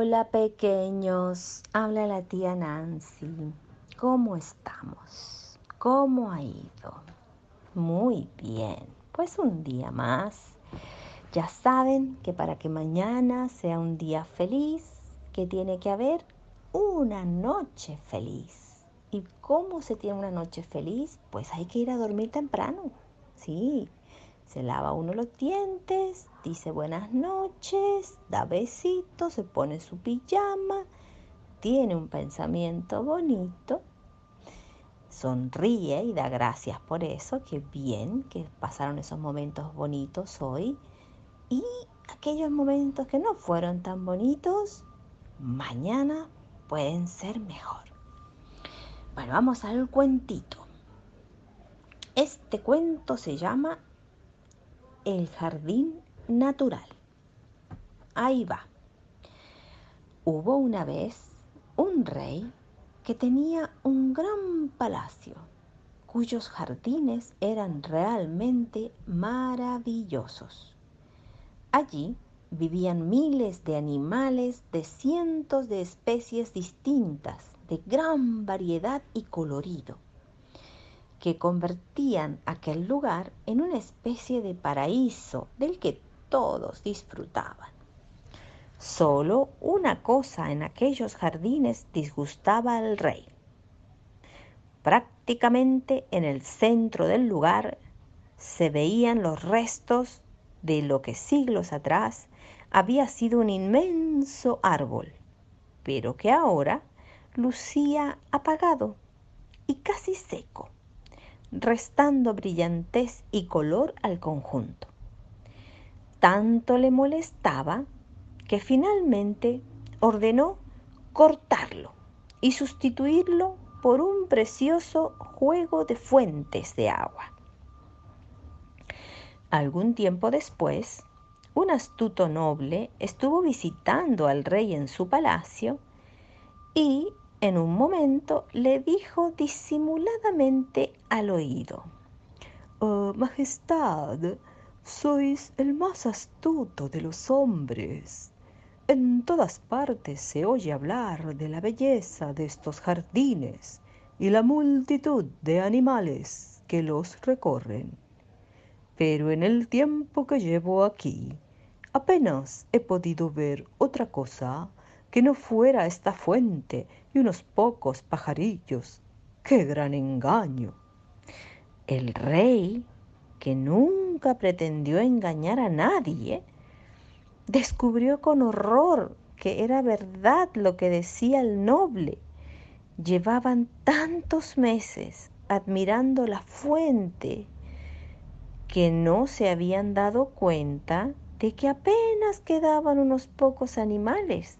Hola pequeños, habla la tía Nancy. ¿Cómo estamos? ¿Cómo ha ido? Muy bien, pues un día más. Ya saben que para que mañana sea un día feliz, que tiene que haber una noche feliz. ¿Y cómo se tiene una noche feliz? Pues hay que ir a dormir temprano. Sí, se lava uno los dientes, dice buenas noches, da besitos, se pone su pijama, tiene un pensamiento bonito, sonríe y da gracias por eso, que bien que pasaron esos momentos bonitos hoy. Y aquellos momentos que no fueron tan bonitos, mañana pueden ser mejor. Bueno, vamos al cuentito. Este cuento se llama el jardín natural. Ahí va. Hubo una vez un rey que tenía un gran palacio cuyos jardines eran realmente maravillosos. Allí vivían miles de animales de cientos de especies distintas, de gran variedad y colorido que convertían aquel lugar en una especie de paraíso del que todos disfrutaban. Solo una cosa en aquellos jardines disgustaba al rey. Prácticamente en el centro del lugar se veían los restos de lo que siglos atrás había sido un inmenso árbol, pero que ahora lucía apagado y casi seco restando brillantez y color al conjunto. Tanto le molestaba que finalmente ordenó cortarlo y sustituirlo por un precioso juego de fuentes de agua. Algún tiempo después, un astuto noble estuvo visitando al rey en su palacio y en un momento le dijo disimuladamente al oído, oh, Majestad, sois el más astuto de los hombres. En todas partes se oye hablar de la belleza de estos jardines y la multitud de animales que los recorren. Pero en el tiempo que llevo aquí, apenas he podido ver otra cosa que no fuera esta fuente y unos pocos pajarillos. ¡Qué gran engaño! El rey, que nunca pretendió engañar a nadie, descubrió con horror que era verdad lo que decía el noble. Llevaban tantos meses admirando la fuente que no se habían dado cuenta de que apenas quedaban unos pocos animales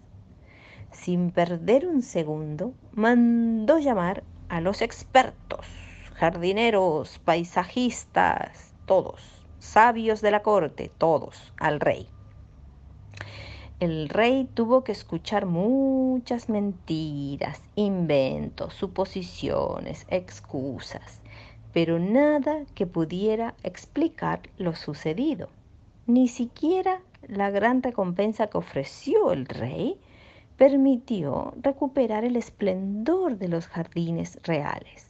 sin perder un segundo, mandó llamar a los expertos, jardineros, paisajistas, todos, sabios de la corte, todos, al rey. El rey tuvo que escuchar muchas mentiras, inventos, suposiciones, excusas, pero nada que pudiera explicar lo sucedido. Ni siquiera la gran recompensa que ofreció el rey permitió recuperar el esplendor de los jardines reales.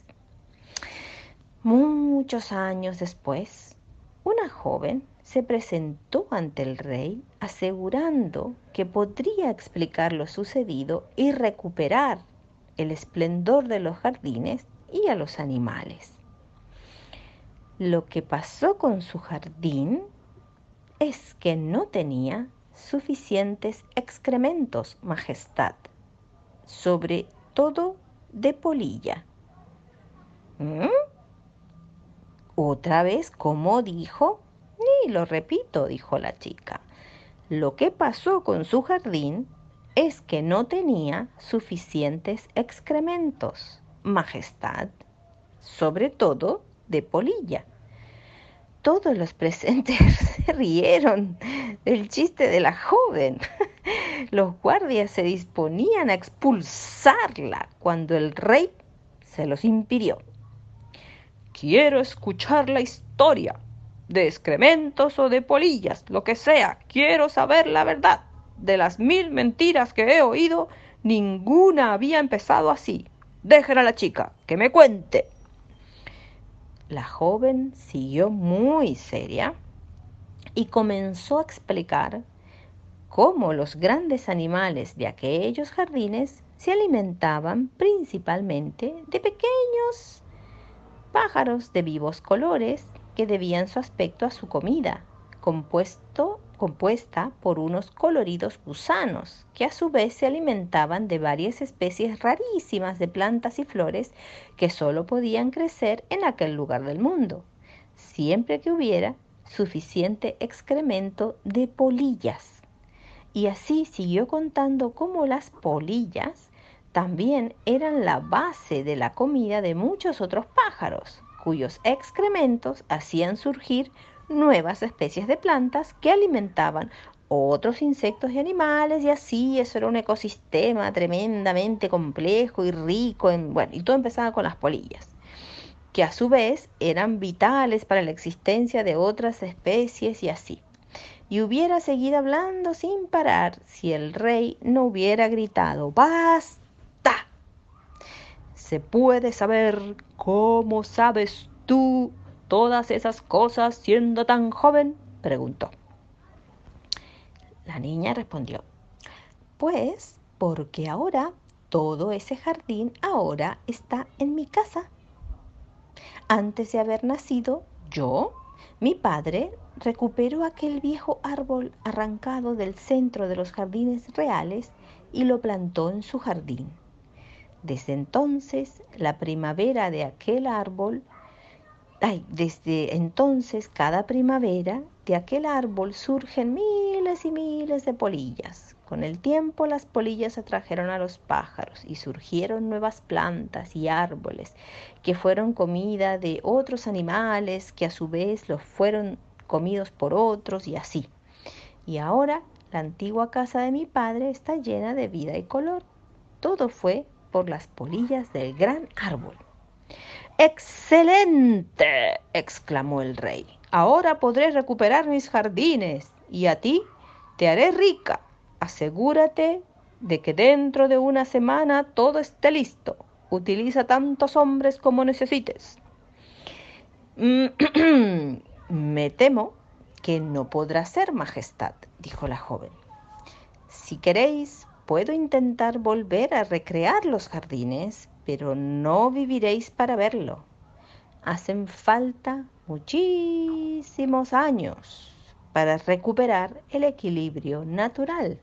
Muchos años después, una joven se presentó ante el rey asegurando que podría explicar lo sucedido y recuperar el esplendor de los jardines y a los animales. Lo que pasó con su jardín es que no tenía suficientes excrementos, Majestad, sobre todo de polilla. ¿Mm? Otra vez, como dijo? Ni lo repito, dijo la chica. Lo que pasó con su jardín es que no tenía suficientes excrementos, Majestad, sobre todo de polilla. Todos los presentes se rieron del chiste de la joven. Los guardias se disponían a expulsarla cuando el rey se los impidió. Quiero escuchar la historia, de excrementos o de polillas, lo que sea, quiero saber la verdad, de las mil mentiras que he oído, ninguna había empezado así. Dejen a la chica, que me cuente. La joven siguió muy seria y comenzó a explicar cómo los grandes animales de aquellos jardines se alimentaban principalmente de pequeños pájaros de vivos colores que debían su aspecto a su comida, compuesto, compuesta por unos coloridos gusanos, que a su vez se alimentaban de varias especies rarísimas de plantas y flores que solo podían crecer en aquel lugar del mundo, siempre que hubiera suficiente excremento de polillas. Y así siguió contando cómo las polillas también eran la base de la comida de muchos otros pájaros, cuyos excrementos hacían surgir nuevas especies de plantas que alimentaban otros insectos y animales y así eso era un ecosistema tremendamente complejo y rico en, bueno, y todo empezaba con las polillas que a su vez eran vitales para la existencia de otras especies y así. Y hubiera seguido hablando sin parar si el rey no hubiera gritado, ¡Basta! ¿Se puede saber cómo sabes tú todas esas cosas siendo tan joven? preguntó. La niña respondió, pues porque ahora todo ese jardín ahora está en mi casa antes de haber nacido yo, mi padre recuperó aquel viejo árbol arrancado del centro de los jardines reales y lo plantó en su jardín. Desde entonces, la primavera de aquel árbol, desde entonces cada primavera de aquel árbol surgen miles y miles de polillas, con el tiempo las polillas atrajeron a los pájaros y surgieron nuevas plantas y árboles que fueron comida de otros animales que a su vez los fueron comidos por otros y así. Y ahora la antigua casa de mi padre está llena de vida y color. Todo fue por las polillas del gran árbol. ¡Excelente! exclamó el rey. Ahora podré recuperar mis jardines y a ti te haré rica asegúrate de que dentro de una semana todo esté listo. Utiliza tantos hombres como necesites. Me temo que no podrá ser, Majestad, dijo la joven. Si queréis, puedo intentar volver a recrear los jardines, pero no viviréis para verlo. Hacen falta muchísimos años para recuperar el equilibrio natural.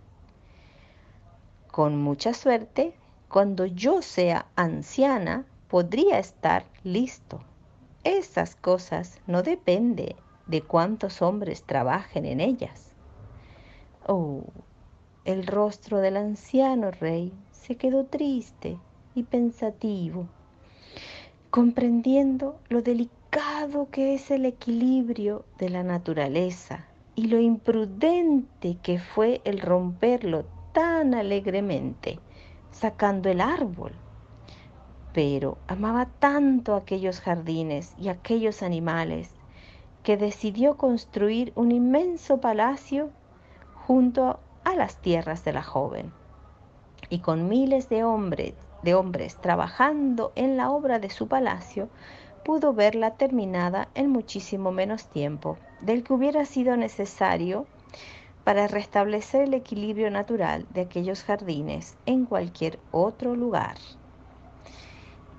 Con mucha suerte, cuando yo sea anciana, podría estar listo. Esas cosas no dependen de cuántos hombres trabajen en ellas. Oh, el rostro del anciano rey se quedó triste y pensativo, comprendiendo lo delicado que es el equilibrio de la naturaleza y lo imprudente que fue el romperlo tan alegremente, sacando el árbol. Pero amaba tanto aquellos jardines y aquellos animales que decidió construir un inmenso palacio junto a las tierras de la joven. Y con miles de hombres, de hombres trabajando en la obra de su palacio, pudo verla terminada en muchísimo menos tiempo del que hubiera sido necesario para restablecer el equilibrio natural de aquellos jardines en cualquier otro lugar.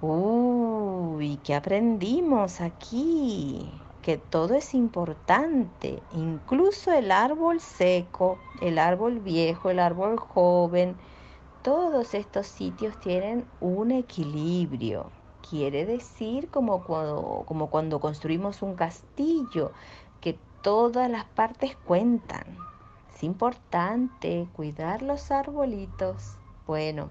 Uy, ¿qué aprendimos aquí? Que todo es importante, incluso el árbol seco, el árbol viejo, el árbol joven. Todos estos sitios tienen un equilibrio. Quiere decir como cuando, como cuando construimos un castillo, que todas las partes cuentan es importante cuidar los arbolitos. Bueno,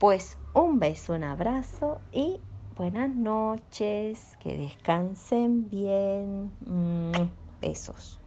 pues un beso, un abrazo y buenas noches. Que descansen bien. Besos.